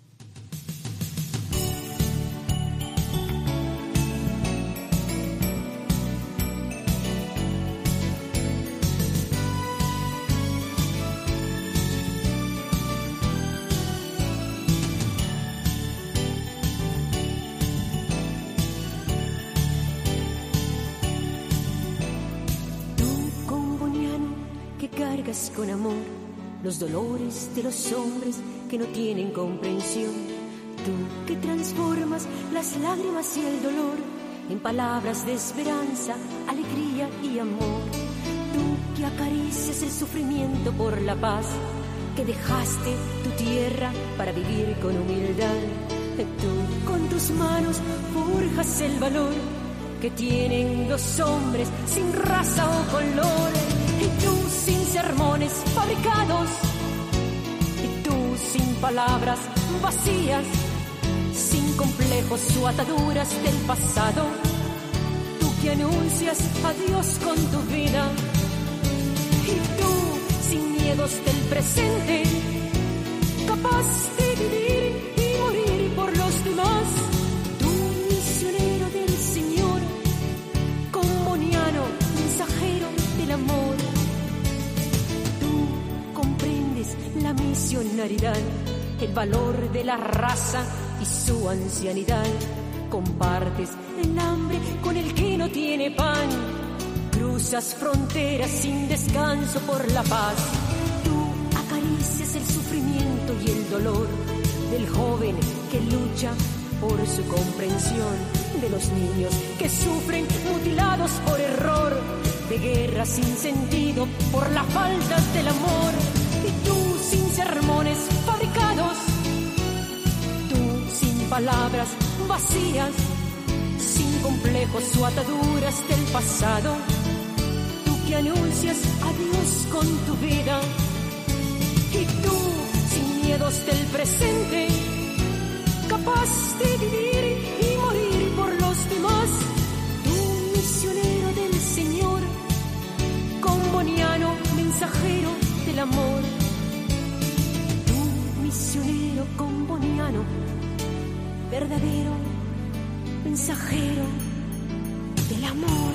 Alivias con amor los dolores de los hombres que no tienen comprensión. Tú que transformas las lágrimas y el dolor en palabras de esperanza, alegría y amor. Tú que acaricias el sufrimiento por la paz, que dejaste tu tierra para vivir con humildad. Tú con tus manos forjas el valor que tienen los hombres sin raza o color. Sermones fabricados, y tú sin palabras vacías, sin complejos o ataduras del pasado. Tú que anuncias a Dios con tu vida, y tú sin miedos del presente, capaz de la misionaridad, el valor de la raza y su ancianidad. Compartes el hambre con el que no tiene pan. Cruzas fronteras sin descanso por la paz. Tú acaricias el sufrimiento y el dolor del joven que lucha por su comprensión, de los niños que sufren mutilados por error, de guerra sin sentido por la falta del amor. Sermones fabricados, tú sin palabras vacías, sin complejos o ataduras del pasado, tú que anuncias a Dios con tu vida. Y tú sin miedos del presente, capaz de vivir y morir por los demás. Tú misionero del Señor, comboniano, mensajero del amor. Comboniano, verdadero mensajero del amor.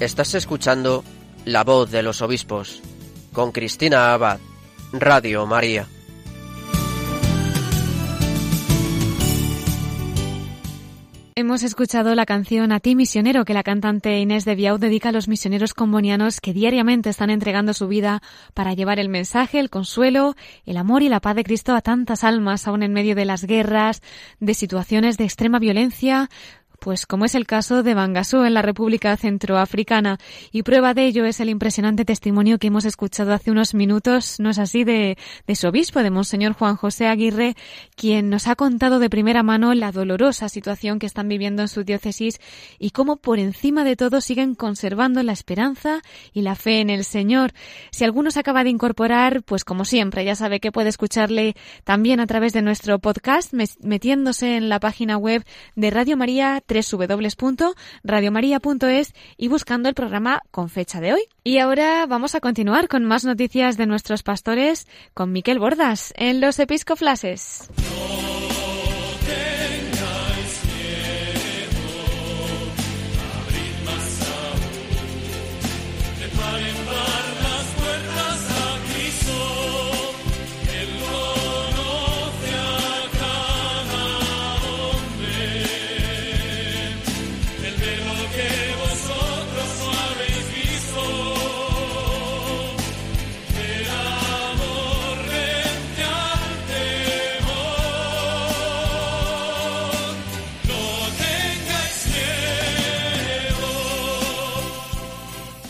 Estás escuchando La voz de los obispos con Cristina Abad, Radio María. Hemos escuchado la canción A ti misionero que la cantante Inés de Biau dedica a los misioneros combonianos que diariamente están entregando su vida para llevar el mensaje, el consuelo, el amor y la paz de Cristo a tantas almas aún en medio de las guerras, de situaciones de extrema violencia, pues como es el caso de Bangasú en la República Centroafricana. Y prueba de ello es el impresionante testimonio que hemos escuchado hace unos minutos, no es así, de, de su obispo, de Monseñor Juan José Aguirre, quien nos ha contado de primera mano la dolorosa situación que están viviendo en su diócesis y cómo por encima de todo siguen conservando la esperanza y la fe en el Señor. Si alguno se acaba de incorporar, pues como siempre, ya sabe que puede escucharle también a través de nuestro podcast, metiéndose en la página web de Radio María www.radiomaria.es y buscando el programa con fecha de hoy. Y ahora vamos a continuar con más noticias de nuestros pastores con Miquel Bordas en los Episcoflases.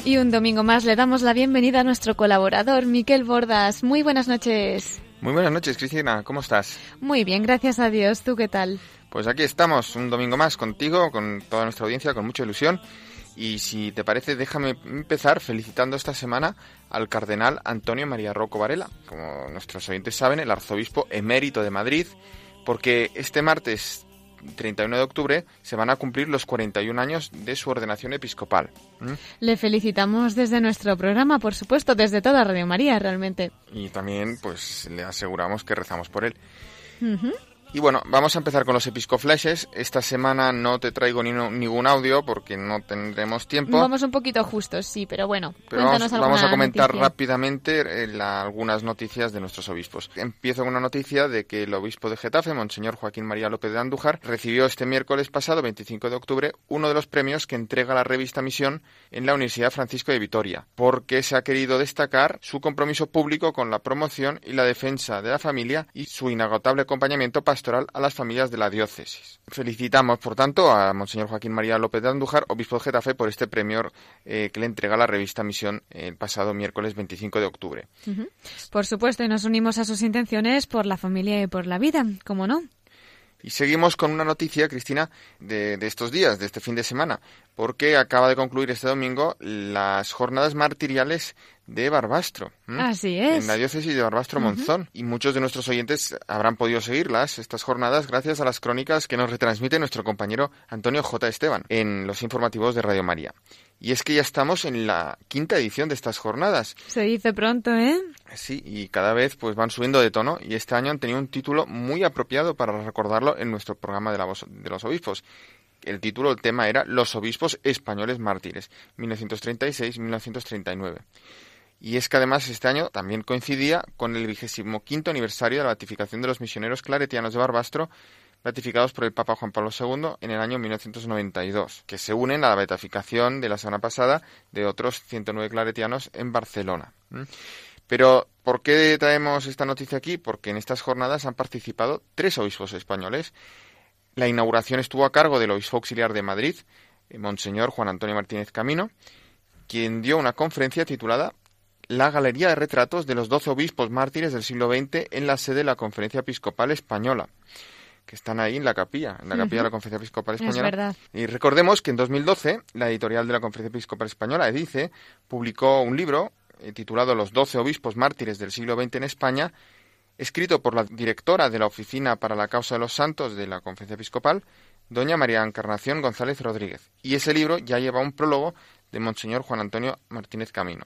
Y un domingo más le damos la bienvenida a nuestro colaborador, Miquel Bordas. Muy buenas noches. Muy buenas noches, Cristina. ¿Cómo estás? Muy bien, gracias a Dios. ¿Tú qué tal? Pues aquí estamos, un domingo más contigo, con toda nuestra audiencia, con mucha ilusión. Y si te parece, déjame empezar felicitando esta semana al cardenal Antonio María Rocco Varela, como nuestros oyentes saben, el arzobispo emérito de Madrid, porque este martes 31 de octubre se van a cumplir los 41 años de su ordenación episcopal. ¿Mm? Le felicitamos desde nuestro programa, por supuesto, desde toda Radio María, realmente. Y también, pues, le aseguramos que rezamos por él. Y bueno, vamos a empezar con los episcoflashes. Esta semana no te traigo ni ningún audio porque no tendremos tiempo. Vamos un poquito justos, sí, pero bueno. Pero vamos, vamos, a comentar rápidamente eh, algunas noticias de nuestros obispos. Empiezo con una noticia de que el obispo de Getafe, Monseñor Joaquín María López de Andújar, recibió este miércoles pasado, 25 de octubre, uno de los premios que entrega la revista Misión en la Universidad Francisco de Vitoria, porque se ha querido destacar su compromiso público con la promoción y la defensa de la familia y su inagotable acompañamiento pastoral a las familias de la diócesis. Felicitamos, por tanto, a Monseñor Joaquín María López de Andújar, obispo de Getafe, por este premio eh, que le entrega la revista Misión el pasado miércoles 25 de octubre. Por supuesto, y nos unimos a sus intenciones por la familia y por la vida, ¿cómo no? Y seguimos con una noticia, Cristina, de, estos días, de este fin de semana, porque acaba de concluir este domingo las jornadas martiriales de Barbastro. Así es. En la diócesis de Barbastro Monzón. Y muchos de nuestros oyentes habrán podido seguirlas, estas jornadas, gracias a las crónicas que nos retransmite nuestro compañero Antonio J. Esteban en los informativos de Radio María. Y es que ya estamos en la quinta edición de estas jornadas. Se dice pronto, ¿eh? Sí, y cada vez pues van subiendo de tono y este año han tenido un título muy apropiado para recordarlo en nuestro programa de, la de los obispos. El título, el tema era Los obispos españoles mártires, 1936-1939. Y es que además este año también coincidía con el vigésimo quinto aniversario de la ratificación de los misioneros claretianos de Barbastro, ratificados por el Papa Juan Pablo II en el año 1992, que se unen a la beatificación de la semana pasada de otros 109 claretianos en Barcelona. Pero, ¿por qué traemos esta noticia aquí? Porque en estas jornadas han participado tres obispos españoles. La inauguración estuvo a cargo del obispo auxiliar de Madrid, eh, Monseñor Juan Antonio Martínez Camino, quien dio una conferencia titulada La Galería de Retratos de los Doce Obispos Mártires del siglo XX en la sede de la Conferencia Episcopal Española que están ahí en la capilla, en la capilla de la Conferencia Episcopal Española. Y recordemos que en 2012 la editorial de la Conferencia Episcopal Española, Edice, publicó un libro eh, titulado Los doce obispos mártires del siglo XX en España, escrito por la directora de la Oficina para la Causa de los Santos de la Conferencia Episcopal, doña María Encarnación González Rodríguez. Y ese libro ya lleva un prólogo de Monseñor Juan Antonio Martínez Camino.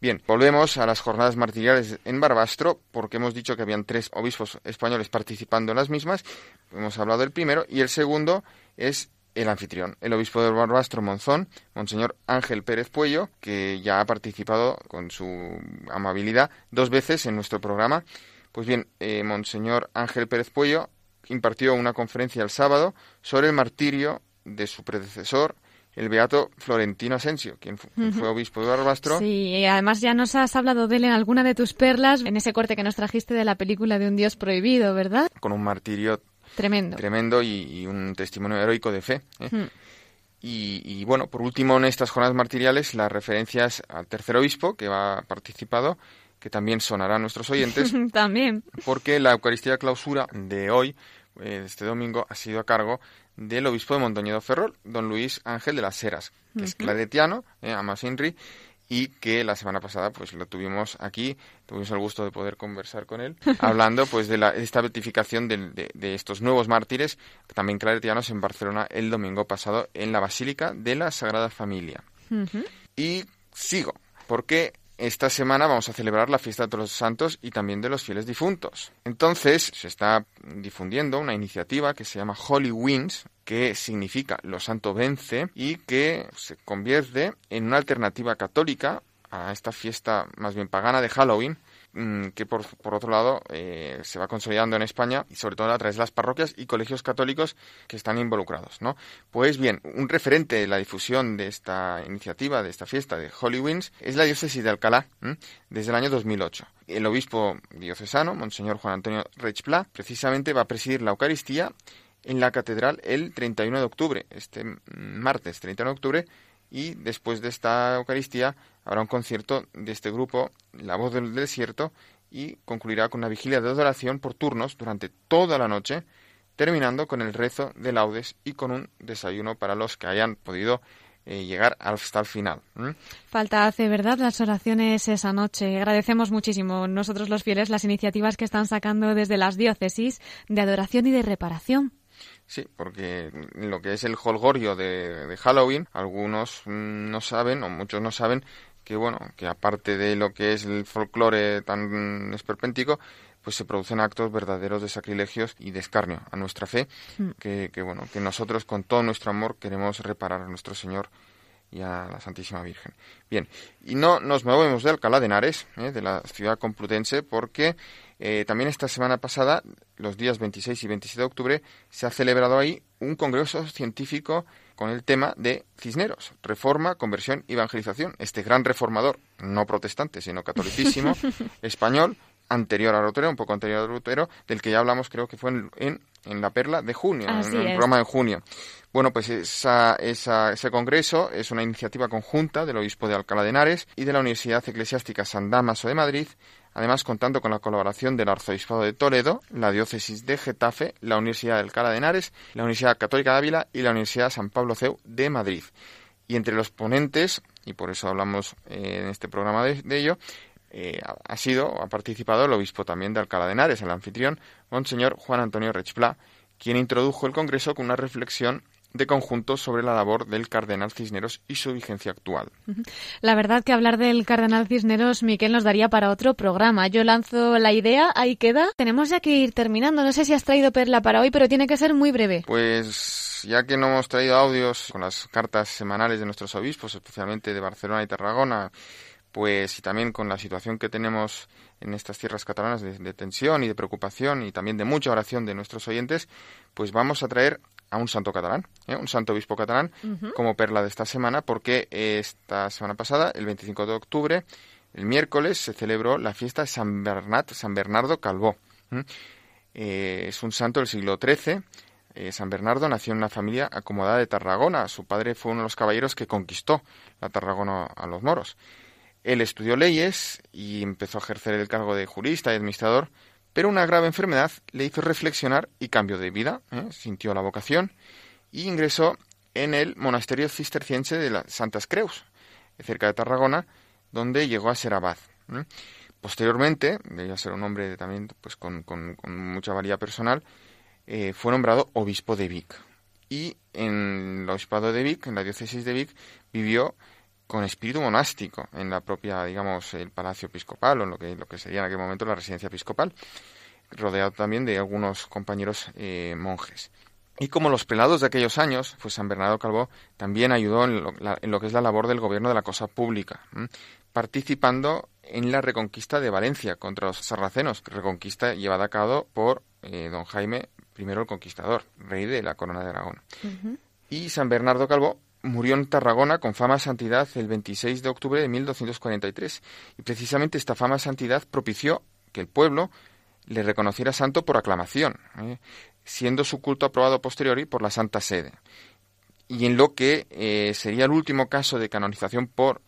Bien, volvemos a las jornadas martiriales en Barbastro, porque hemos dicho que habían tres obispos españoles participando en las mismas. Hemos hablado del primero, y el segundo es el anfitrión, el obispo de Barbastro Monzón, Monseñor Ángel Pérez Puello, que ya ha participado con su amabilidad dos veces en nuestro programa. Pues bien, eh, Monseñor Ángel Pérez Puello impartió una conferencia el sábado sobre el martirio de su predecesor, el beato Florentino Asensio, quien fue obispo de Barbastro. Sí, y además ya nos has hablado de él en alguna de tus perlas, en ese corte que nos trajiste de la película de Un Dios Prohibido, ¿verdad? Con un martirio Tremendo. Tremendo y, un testimonio heroico de fe. ¿eh? Hmm. Y, bueno, por último, en estas jornadas martiriales, las referencias al tercer obispo que ha participado, que también sonará a nuestros oyentes. también. Porque la Eucaristía clausura de hoy, eh, este domingo, ha sido a cargo del obispo de Mondoñedo Ferrol, don Luis Ángel de las Heras, que es claretiano, eh, Amas Inri, y que la semana pasada pues lo tuvimos aquí, tuvimos el gusto de poder conversar con él, hablando pues de, la, esta beatificación de, estos nuevos mártires, también claretianos, en Barcelona el domingo pasado en la Basílica de la Sagrada Familia. Y sigo, porque esta semana vamos a celebrar la fiesta de todos los santos y también de los fieles difuntos. Entonces se está difundiendo una iniciativa que se llama Holy Winds, que significa lo santo vence y que se convierte en una alternativa católica a esta fiesta más bien pagana de Halloween, que por, otro lado eh, se va consolidando en España y sobre todo a través de las parroquias y colegios católicos que están involucrados, ¿no? Pues bien, un referente de la difusión de esta iniciativa, de esta fiesta de Holy es la diócesis de Alcalá, desde el año 2008. El obispo diocesano, Monseñor Juan Antonio Reichpla, precisamente va a presidir la Eucaristía en la catedral el 31 de octubre, este martes 31 de octubre, y después de esta Eucaristía habrá un concierto de este grupo, La Voz del Desierto, y concluirá con una vigilia de adoración por turnos durante toda la noche, terminando con el rezo de laudes y con un desayuno para los que hayan podido eh, llegar hasta el final. Falta hace, ¿verdad?, las oraciones esa noche. Agradecemos muchísimo nosotros los fieles las iniciativas que están sacando desde las diócesis de adoración y de reparación. Sí, porque lo que es el holgorio de, Halloween, algunos no saben, o muchos no saben, que bueno, que aparte de lo que es el folclore tan esperpéntico, pues se producen actos verdaderos de sacrilegios y de escarnio a nuestra fe, Mm. que, que, bueno, que nosotros con todo nuestro amor queremos reparar a nuestro Señor y a la Santísima Virgen. Bien, y no nos movemos de Alcalá de Henares, ¿eh? de la ciudad complutense, porque eh, también esta semana pasada, los días 26 y 27 de octubre, se ha celebrado ahí un congreso científico con el tema de Cisneros, reforma, conversión y evangelización. Este gran reformador, no protestante, sino catolicísimo, español, anterior a Lutero, un poco anterior a Lutero, del que ya hablamos creo que fue en, en, en la Perla de junio, Así en programa de junio. Bueno, pues esa, esa- ese congreso es una iniciativa conjunta del obispo de Alcalá de Henares y de la Universidad Eclesiástica San Damaso de Madrid, además contando con la colaboración del Arzobispado de Toledo, la Diócesis de Getafe, la Universidad de Alcalá de Henares, la Universidad Católica de Ávila y la Universidad San Pablo CEU de Madrid. Y entre los ponentes, y por eso hablamos eh, en este programa de, ello, eh, ha- ha sido, ha participado el obispo también de Alcalá de Henares, el anfitrión, Monseñor Juan Antonio Rechplá, quien introdujo el Congreso con una reflexión de conjunto sobre la labor del cardenal Cisneros y su vigencia actual. La verdad que hablar del cardenal Cisneros, Miquel, nos daría para otro programa. Yo lanzo la idea, ahí queda. Tenemos ya que ir terminando. No sé si has traído perla para hoy, pero tiene que ser muy breve. Pues ya que no hemos traído audios con las cartas semanales de nuestros obispos, especialmente de Barcelona y Tarragona, pues y también con la situación que tenemos en estas tierras catalanas de, de tensión y de preocupación y también de mucha oración de nuestros oyentes, pues vamos a traer a un santo catalán, ¿eh? un santo obispo catalán, como perla de esta semana, porque esta semana pasada, el 25 de octubre, el miércoles, se celebró la fiesta de San, Bernat, San Bernardo Calvó. ¿m? Eh, es un santo del siglo XIII. Eh, San Bernardo nació en una familia acomodada de Tarragona. Su padre fue uno de los caballeros que conquistó la Tarragona a los moros. Él estudió leyes y empezó a ejercer el cargo de jurista y administrador, pero una grave enfermedad le hizo reflexionar y cambió de vida. ¿eh? Sintió la vocación y ingresó en el monasterio cisterciense de las Santas Creus, cerca de Tarragona, donde llegó a ser abad. ¿eh? Posteriormente, debía ser un hombre también pues, con, mucha valía personal, eh, fue nombrado obispo de Vic. Y en el obispado de Vic, en la diócesis de Vic, vivió con espíritu monástico en la propia, digamos, el palacio episcopal o en lo que, lo que sería en aquel momento la residencia episcopal, rodeado también de algunos compañeros eh, monjes. Y como los pelados de aquellos años, pues San Bernardo Calvó también ayudó en lo, la- en lo que es la labor del gobierno de la cosa pública, ¿m? participando en la reconquista de Valencia contra los sarracenos, reconquista llevada a cabo por eh, don Jaime I el Conquistador, rey de la corona de Aragón. Y San Bernardo Calvó murió en Tarragona con fama santidad el 26 de octubre de 1243. Y precisamente esta fama santidad propició que el pueblo le reconociera santo por aclamación, ¿eh? siendo su culto aprobado posteriori por la Santa Sede. Y en lo que eh, sería el último caso de canonización por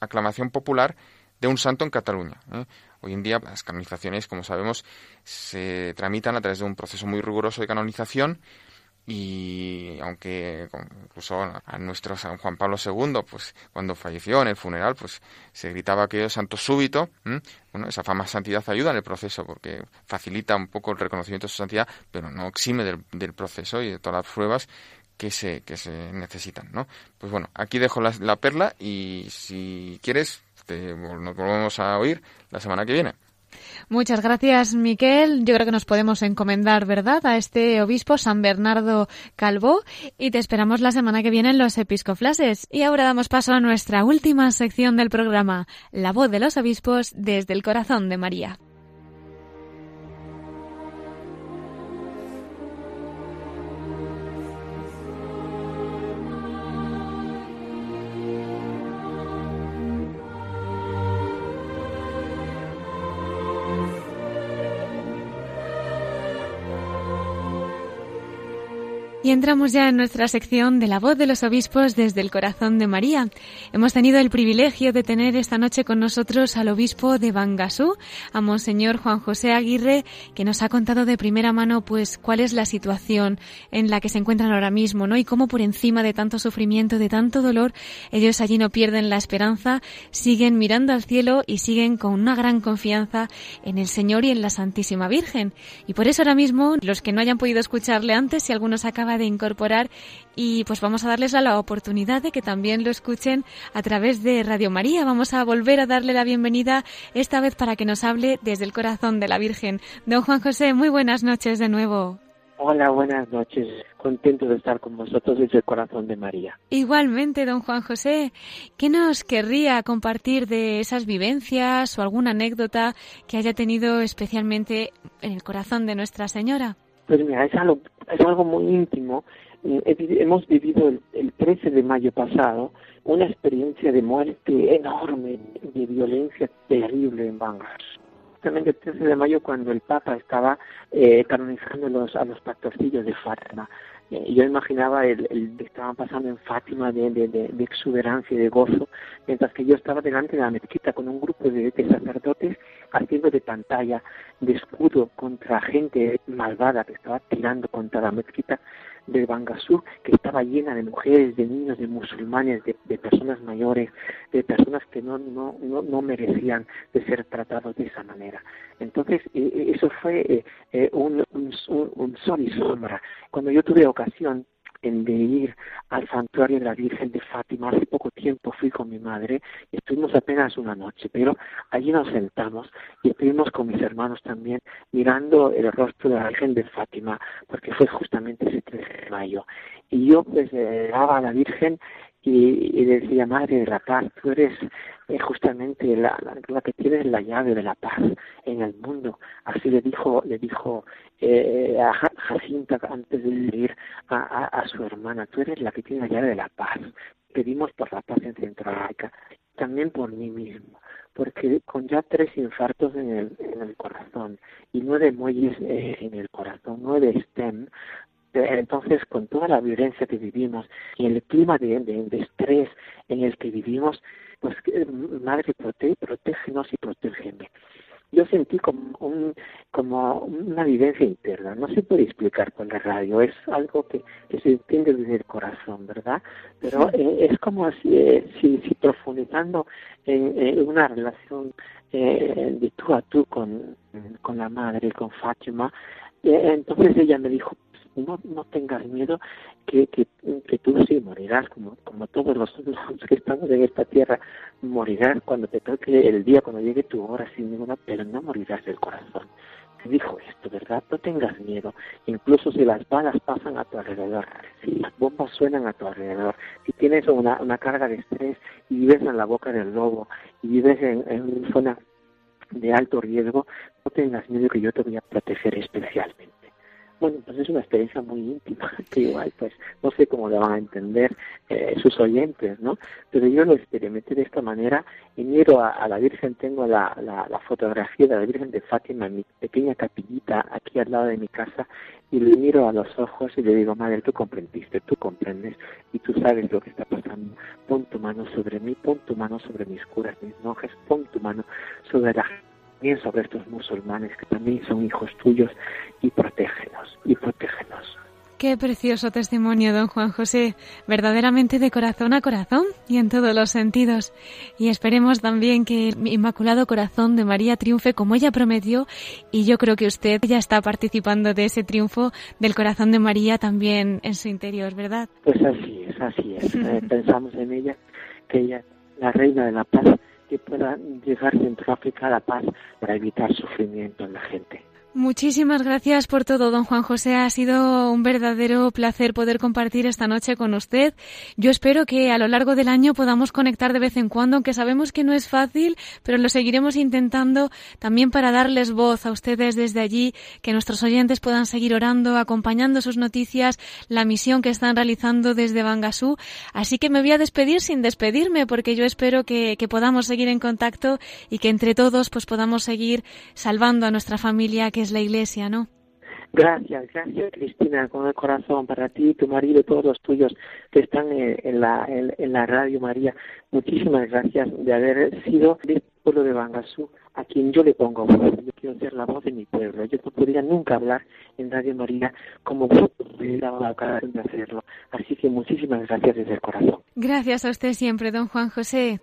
aclamación popular de un santo en Cataluña. ¿eh? Hoy en día las canonizaciones, como sabemos, se tramitan a través de un proceso muy riguroso de canonización y aunque incluso a nuestro San Juan Pablo II, pues cuando falleció en el funeral, pues se gritaba aquello santo súbito. Bueno, esa fama santidad ayuda en el proceso porque facilita un poco el reconocimiento de su santidad, pero no exime del, del proceso y de todas las pruebas que se, que se necesitan, ¿no? Pues bueno, aquí dejo la, la perla y si quieres te- nos volvemos a oír la semana que viene. Muchas gracias, Miquel. Yo creo que nos podemos encomendar, ¿verdad?, a este obispo San Bernardo Calvó y te esperamos la semana que viene en los episcoflases. Y ahora damos paso a nuestra última sección del programa, La voz de los obispos desde el corazón de María. Y entramos ya en nuestra sección de la voz de los obispos desde el corazón de María. Hemos tenido el privilegio de tener esta noche con nosotros al obispo de Bangasú, a Monseñor Juan José Aguirre, que nos ha contado de primera mano pues cuál es la situación en la que se encuentran ahora mismo, ¿no? Y cómo por encima de tanto sufrimiento, de tanto dolor, ellos allí no pierden la esperanza, siguen mirando al cielo y siguen con una gran confianza en el Señor y en la Santísima Virgen. Y por eso ahora mismo, los que no hayan podido escucharle antes, si algunos acaba de incorporar y pues vamos a darles la oportunidad de que también lo escuchen a través de Radio María. Vamos a volver a darle la bienvenida esta vez para que nos hable desde el corazón de la Virgen. Don Juan José, muy buenas noches de nuevo. Hola, buenas noches. Contento de estar con vosotros desde el corazón de María. Igualmente, don Juan José, ¿qué nos querría compartir de esas vivencias o alguna anécdota que haya tenido especialmente en el corazón de Nuestra Señora? Pues mira, es algo, es algo muy íntimo. Hemos vivido el, el 13 de mayo pasado una experiencia de muerte enorme, de violencia terrible en Bangladesh justamente el 13 de mayo cuando el Papa estaba eh, canonizando los, a los pastorcillos de Fátima. Eh, yo imaginaba el, el que estaban pasando en Fátima de, de, de, exuberancia y de gozo, mientras que yo estaba delante de la mezquita con un grupo de, de sacerdotes haciendo de pantalla, de escudo contra gente malvada que estaba tirando contra la mezquita de Bangasú, que estaba llena de mujeres, de niños, de musulmanes, de, de personas mayores, de personas que no, no, no, no, merecían de ser tratados de esa manera. Entonces, eh, eh eso fue eh, eh, un, un, un sol y sombra. Cuando yo tuve ocasión de ir al santuario de la Virgen de Fátima. Hace poco tiempo fui con mi madre y estuvimos apenas una noche, pero allí nos sentamos y estuvimos con mis hermanos también mirando el rostro de la Virgen de Fátima, porque fue justamente ese 13 de mayo. Y yo pues le daba a la Virgen y, y, decía, Madre de la Paz, tú eres eh, justamente la, la, que tienes la llave de la paz en el mundo. Así le dijo, le dijo eh, a Jacinta antes de ir a, a, a, su hermana, tú eres la que tiene la llave de la paz. Pedimos por la paz en Centroamérica, también por mí mismo, porque con ya tres infartos en el, en el corazón y nueve muelles eh, en el corazón, nueve STEM, entonces, con toda la violencia que vivimos y el clima de, de, de estrés en el que vivimos, pues, Madre, prote, protégenos y protégeme. Yo sentí como, un, como una vivencia interna, no se puede explicar con la radio, es algo que, que se entiende desde el corazón, ¿verdad? Pero eh, es como si, eh, si, si profundizando en, en, una relación eh, de tú a tú con, con la madre, con Fátima, eh, entonces ella me dijo, no, no tengas miedo que, que, tú sí morirás, como, como todos los, los que estamos en esta tierra, morirás cuando te toque el día, cuando llegue tu hora sin ninguna, pero no morirás del corazón. Te dijo esto, ¿verdad? No tengas miedo, incluso si las balas pasan a tu alrededor, si las bombas suenan a tu alrededor, si tienes una, una carga de estrés y vives en la boca del lobo y vives en, en una zona de alto riesgo, no tengas miedo que yo te voy a proteger especialmente. Bueno, pues es una experiencia muy íntima, que igual pues no sé cómo la van a entender eh, sus oyentes, ¿no? Pero yo lo experimenté de esta manera y miro a, la Virgen, tengo la, la, fotografía de la Virgen de Fátima en mi pequeña capillita aquí al lado de mi casa y le miro a los ojos y le digo, Madre, tú comprendiste, tú comprendes y tú sabes lo que está pasando. Pon tu mano sobre mí, pon tu mano sobre mis curas, mis monjes, pon tu mano sobre la sobre estos musulmanes que también son hijos tuyos y protégenos, y protégenos. Qué precioso testimonio, don Juan José, verdaderamente de corazón a corazón y en todos los sentidos. Y esperemos también que el Inmaculado Corazón de María triunfe como ella prometió y yo creo que usted ya está participando de ese triunfo del corazón de María también en su interior, ¿verdad? Pues así es, así es. Eh, pensamos en ella, que ella, la reina de la paz, que pueda llegar dentro África a la paz para evitar sufrimiento en la gente. Muchísimas gracias por todo, don Juan José. Ha sido un verdadero placer poder compartir esta noche con usted. Yo espero que a lo largo del año podamos conectar de vez en cuando, aunque sabemos que no es fácil, pero lo seguiremos intentando también para darles voz a ustedes desde allí, que nuestros oyentes puedan seguir orando, acompañando sus noticias, la misión que están realizando desde Bangasú. Así que me voy a despedir sin despedirme, porque yo espero que, podamos seguir en contacto y que entre todos pues podamos seguir salvando a nuestra familia que es la iglesia, ¿no? Gracias, gracias Cristina, con el corazón para ti, tu marido y todos los tuyos que están en, en la, en, en, la radio María. Muchísimas gracias de haber sido del pueblo de Bangasú, a quien yo le pongo voz. Yo quiero ser la voz de mi pueblo. Yo no podría nunca hablar en Radio María como dado la ocasión de hacerlo. Así que muchísimas gracias desde el corazón. Gracias a usted siempre, don Juan José.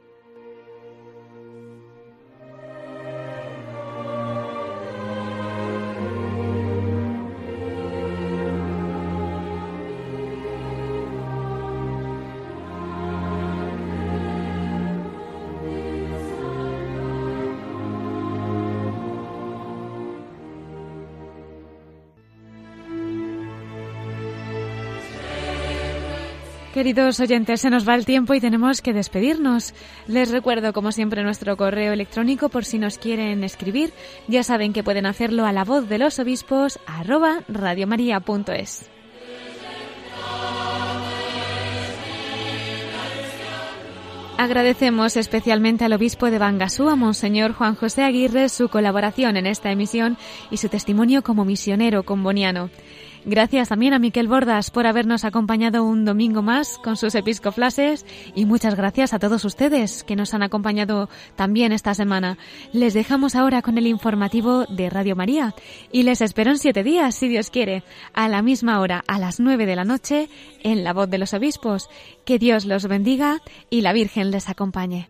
Queridos oyentes, se nos va el tiempo y tenemos que despedirnos. Les recuerdo, como siempre, nuestro correo electrónico por si nos quieren escribir. Ya saben que pueden hacerlo a la voz de los obispos arroba radiomaria.es. Agradecemos especialmente al obispo de Bangasú, Monseñor Juan José Aguirre, su colaboración en esta emisión y su testimonio como misionero comboniano. Gracias también a Miquel Bordas por habernos acompañado un domingo más con sus episcoflases y muchas gracias a todos ustedes que nos han acompañado también esta semana. Les dejamos ahora con el informativo de Radio María y les espero en siete días, si Dios quiere, a la misma hora, a las nueve de la noche, en La Voz de los Obispos. Que Dios los bendiga y la Virgen les acompañe.